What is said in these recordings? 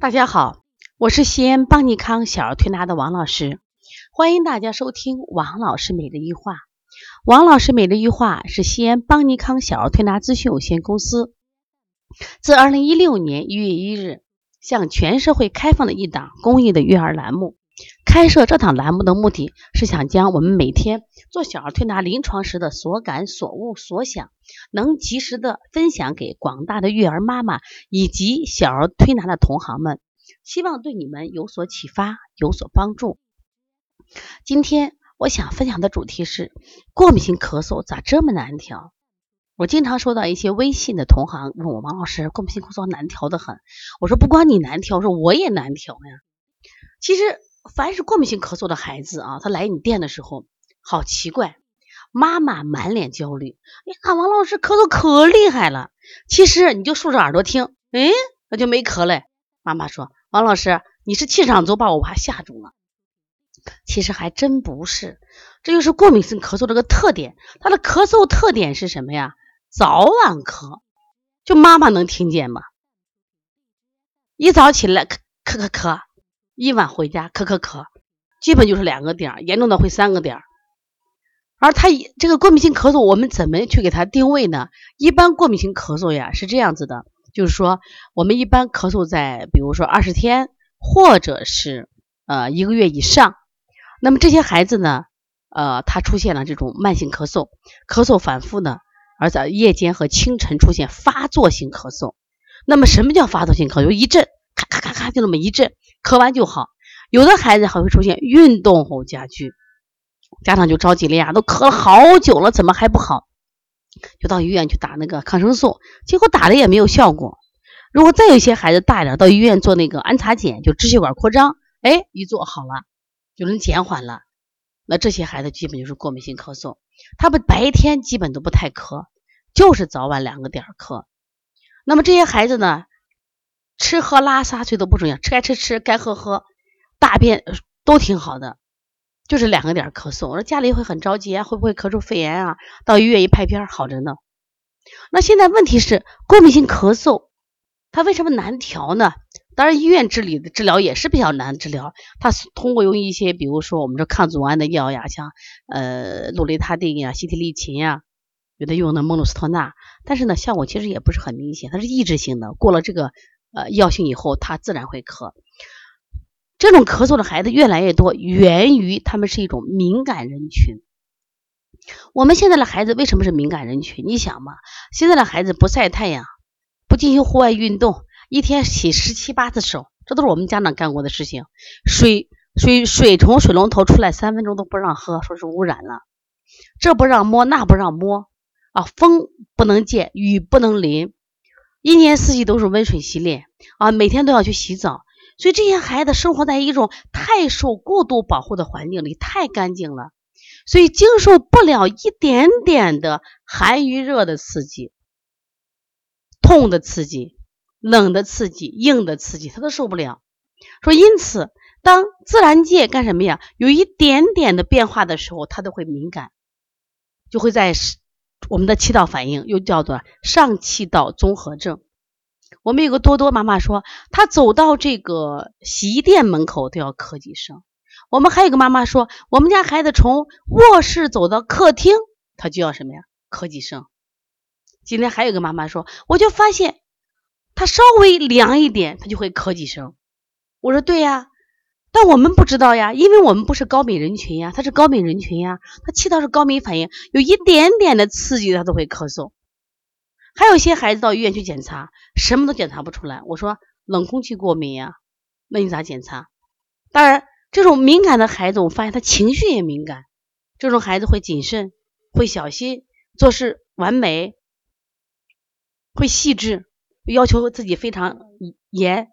大家好，我是西安邦尼康小儿推拿的王老师，欢迎大家收听王老师每日一话。王老师每日一话是西安邦尼康小儿推拿咨询有限公司自二零一六年一月一日向全社会开放的一档公益的育儿栏目。开设这档栏目的目的是想将我们每天做小儿推拿临床时的所感、所悟、所想，能及时的分享给广大的育儿妈妈以及小儿推拿的同行们，希望对你们有所启发、有所帮助。今天我想分享的主题是过敏性咳嗽咋这么难调？我经常收到一些微信的同行问我王老师，过敏性咳嗽难调的很。我说不光你难调，说我也难调呀。其实。凡是过敏性咳嗽的孩子啊，他来你店的时候，好奇怪，妈妈满脸焦虑。哎呀，王老师咳嗽可厉害了。其实你就竖着耳朵听，哎，那就没咳嘞。妈妈说，王老师你是气场足，把我怕吓住了。其实还真不是，这就是过敏性咳嗽这个特点。他的咳嗽特点是什么呀？早晚咳，就妈妈能听见吗？一早起来咳咳咳咳。一晚回家咳咳咳，基本就是两个点儿，严重的会三个点儿。而他这个过敏性咳嗽，我们怎么去给他定位呢？一般过敏性咳嗽呀是这样子的，就是说我们一般咳嗽在比如说二十天或者是呃一个月以上。那么这些孩子呢，呃，他出现了这种慢性咳嗽，咳嗽反复呢，而在夜间和清晨出现发作性咳嗽。那么什么叫发作性咳嗽？一阵咔就那么一阵。咳完就好，有的孩子还会出现运动后加剧，家长就着急了呀，都咳了好久了，怎么还不好？就到医院去打那个抗生素，结果打了也没有效果。如果再有一些孩子大一点，到医院做那个安擦检，就支气管扩张，哎，一做好了，就能减缓了。那这些孩子基本就是过敏性咳嗽，他们白天基本都不太咳，就是早晚两个点咳。那么这些孩子呢？吃喝拉撒睡都不重要，吃该吃吃，该喝喝，大便都挺好的，就是两个点咳嗽。我说家里会很着急啊，会不会咳出肺炎啊？到医院一拍片，好着呢。那现在问题是过敏性咳嗽，它为什么难调呢？当然医院治理的治疗也是比较难治疗，它通过用一些比如说我们这抗组胺的药呀，像呃氯雷他定呀、西替利嗪呀，有的用的孟鲁司托钠，但是呢效果其实也不是很明显，它是抑制性的，过了这个。呃，药性以后他自然会咳。这种咳嗽的孩子越来越多，源于他们是一种敏感人群。我们现在的孩子为什么是敏感人群？你想嘛，现在的孩子不晒太阳，不进行户外运动，一天洗十七八次手，这都是我们家长干过的事情。水水水从水龙头出来三分钟都不让喝，说是污染了。这不让摸，那不让摸啊，风不能见，雨不能淋。一年四季都是温水洗脸啊，每天都要去洗澡，所以这些孩子生活在一种太受过度保护的环境里，太干净了，所以经受不了一点点的寒与热的刺激、痛的刺激、冷的刺激、硬的刺激，他都受不了。说因此，当自然界干什么呀？有一点点的变化的时候，他都会敏感，就会在。我们的气道反应又叫做上气道综合症。我们有个多多妈妈说，她走到这个洗衣店门口都要咳几声。我们还有个妈妈说，我们家孩子从卧室走到客厅，他就要什么呀？咳几声。今天还有个妈妈说，我就发现他稍微凉一点，他就会咳几声。我说对呀。但我们不知道呀，因为我们不是高敏人群呀，他是高敏人群呀，他气道是高敏反应，有一点点的刺激他都会咳嗽。还有些孩子到医院去检查，什么都检查不出来。我说冷空气过敏呀，那你咋检查？当然，这种敏感的孩子，我发现他情绪也敏感，这种孩子会谨慎，会小心，做事完美，会细致，要求自己非常严。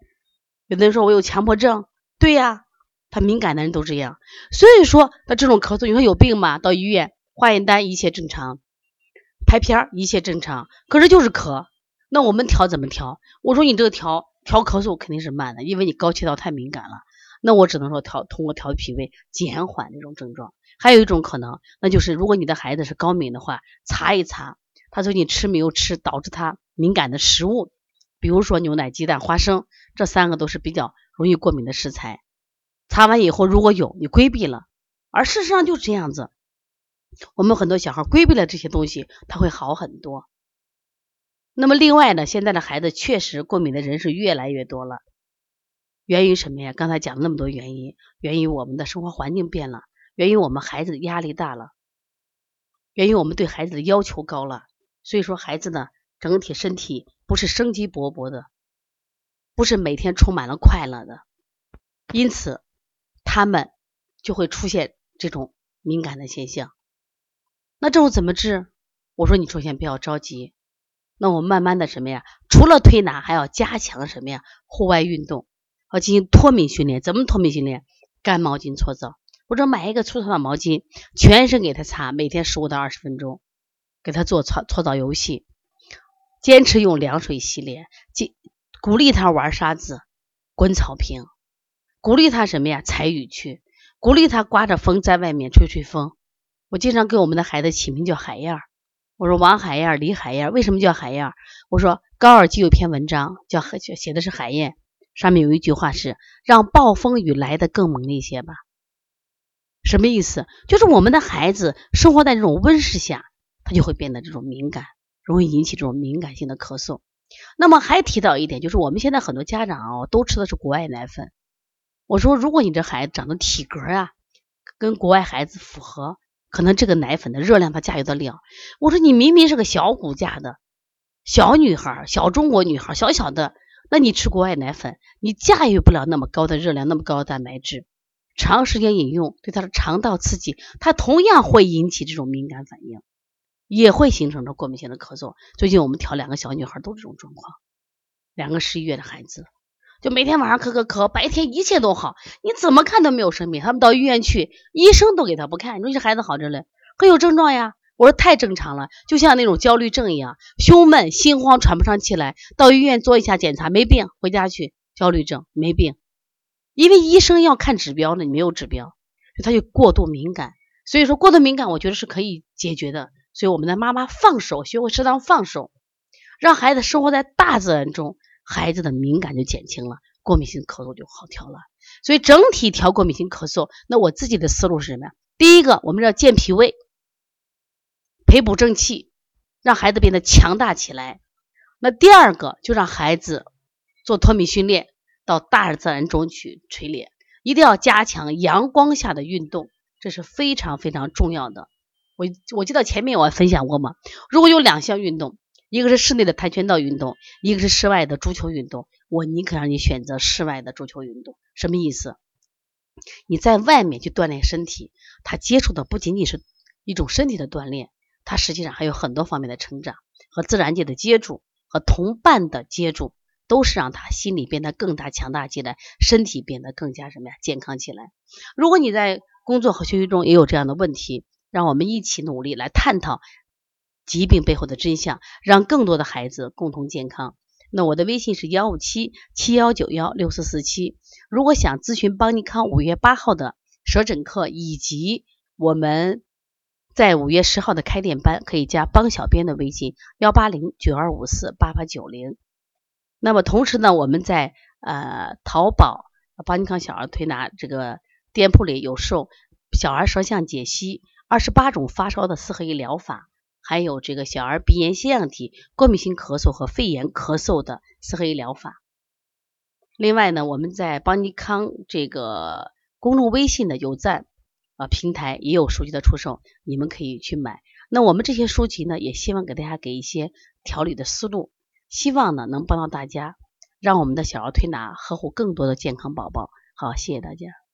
有的人说我有强迫症，对呀。他敏感的人都这样，所以说他这种咳嗽，你说有病吗？到医院化验单一切正常，拍片一切正常，可是就是咳。那我们调怎么调？我说你这个调调咳嗽肯定是慢的，因为你高气道太敏感了。那我只能说调通过调脾胃减缓这种症状。还有一种可能，那就是如果你的孩子是高敏的话，查一查他最近吃没有吃导致他敏感的食物，比如说牛奶、鸡蛋、花生，这三个都是比较容易过敏的食材。擦完以后，如果有你规避了，而事实上就是这样子，我们很多小孩规避了这些东西，他会好很多。那么另外呢，现在的孩子确实过敏的人是越来越多了，源于什么呀？刚才讲那么多原因，源于我们的生活环境变了，源于我们孩子的压力大了，源于我们对孩子的要求高了。所以说，孩子呢，整体身体不是生机勃勃的，不是每天充满了快乐的，因此他们就会出现这种敏感的现象。那这种怎么治？我说你首先不要着急，那我慢慢的什么呀？除了推拿，还要加强什么呀？户外运动，要进行脱敏训练。怎么脱敏训练？干毛巾搓澡，或者买一个粗糙的毛巾，全身给他擦，每天十五到二十分钟。给他做搓搓澡游戏，坚持用凉水洗脸，鼓鼓励他玩沙子、滚草坪，鼓励他什么呀？踩雨去，鼓励他刮着风在外面吹吹风。我经常给我们的孩子起名叫海燕儿。我说王海燕、李海燕，为什么叫海燕？我说高尔基有篇文章叫写的是海燕，上面有一句话是让暴风雨来的更猛烈些吧？什么意思？就是我们的孩子生活在这种温室下。他就会变得这种敏感，容易引起这种敏感性的咳嗽。那么还提到一点，就是我们现在很多家长啊，都吃的是国外奶粉。我说，如果你这孩子长得体格啊，跟国外孩子符合，可能这个奶粉的热量它驾驭得了。我说，你明明是个小骨架的小女孩，小中国女孩，小小的，那你吃国外奶粉，你驾驭不了那么高的热量，那么高的蛋白质，长时间饮用对他的肠道刺激，他同样会引起这种敏感反应。也会形成这过敏性的咳嗽。最近我们调两个小女孩都这种状况，两个十一月的孩子，就每天晚上咳咳咳，白天一切都好，你怎么看都没有生病。他们到医院去，医生都给他不看，你说这孩子好着嘞，可有症状呀？我说太正常了，就像那种焦虑症一样，胸闷、心慌、喘不上气来，到医院做一下检查没病，回家去焦虑症没病，因为医生要看指标呢，你没有指标，他就过度敏感。所以说过度敏感，我觉得是可以解决的。所以我们的妈妈放手，学会适当放手，让孩子生活在大自然中，孩子的敏感就减轻了，过敏性咳嗽就好调了。所以整体调过敏性咳嗽，那我自己的思路是什么呀？第一个，我们要健脾胃，培补正气，让孩子变得强大起来。那第二个，就让孩子做脱敏训练，到大自然中去锤炼，一定要加强阳光下的运动，这是非常非常重要的。我我记得前面我还分享过嘛，如果有两项运动，一个是室内的跆拳道运动，一个是室外的足球运动，我宁可让你选择室外的足球运动。什么意思？你在外面去锻炼身体，他接触的不仅仅是一种身体的锻炼，他实际上还有很多方面的成长和自然界的接触，和同伴的接触，都是让他心理变得更大强大起来，身体变得更加什么呀健康起来。如果你在工作和学习中也有这样的问题，让我们一起努力来探讨疾病背后的真相，让更多的孩子共同健康。那我的微信是幺五七七幺九幺六四四七。如果想咨询邦尼康五月八号的舌诊课，以及我们在五月十号的开店班，可以加邦小编的微信幺八零九二五四八八九零。那么同时呢，我们在呃淘宝邦尼康小儿推拿这个店铺里有售小儿舌象解析。二十八种发烧的四合一疗法，还有这个小儿鼻炎、腺样体、过敏性咳嗽和肺炎咳嗽的四合一疗法。另外呢，我们在邦尼康这个公众微信的有赞啊平台也有书籍的出售，你们可以去买。那我们这些书籍呢，也希望给大家给一些调理的思路，希望呢能帮到大家，让我们的小儿推拿呵护更多的健康宝宝。好，谢谢大家。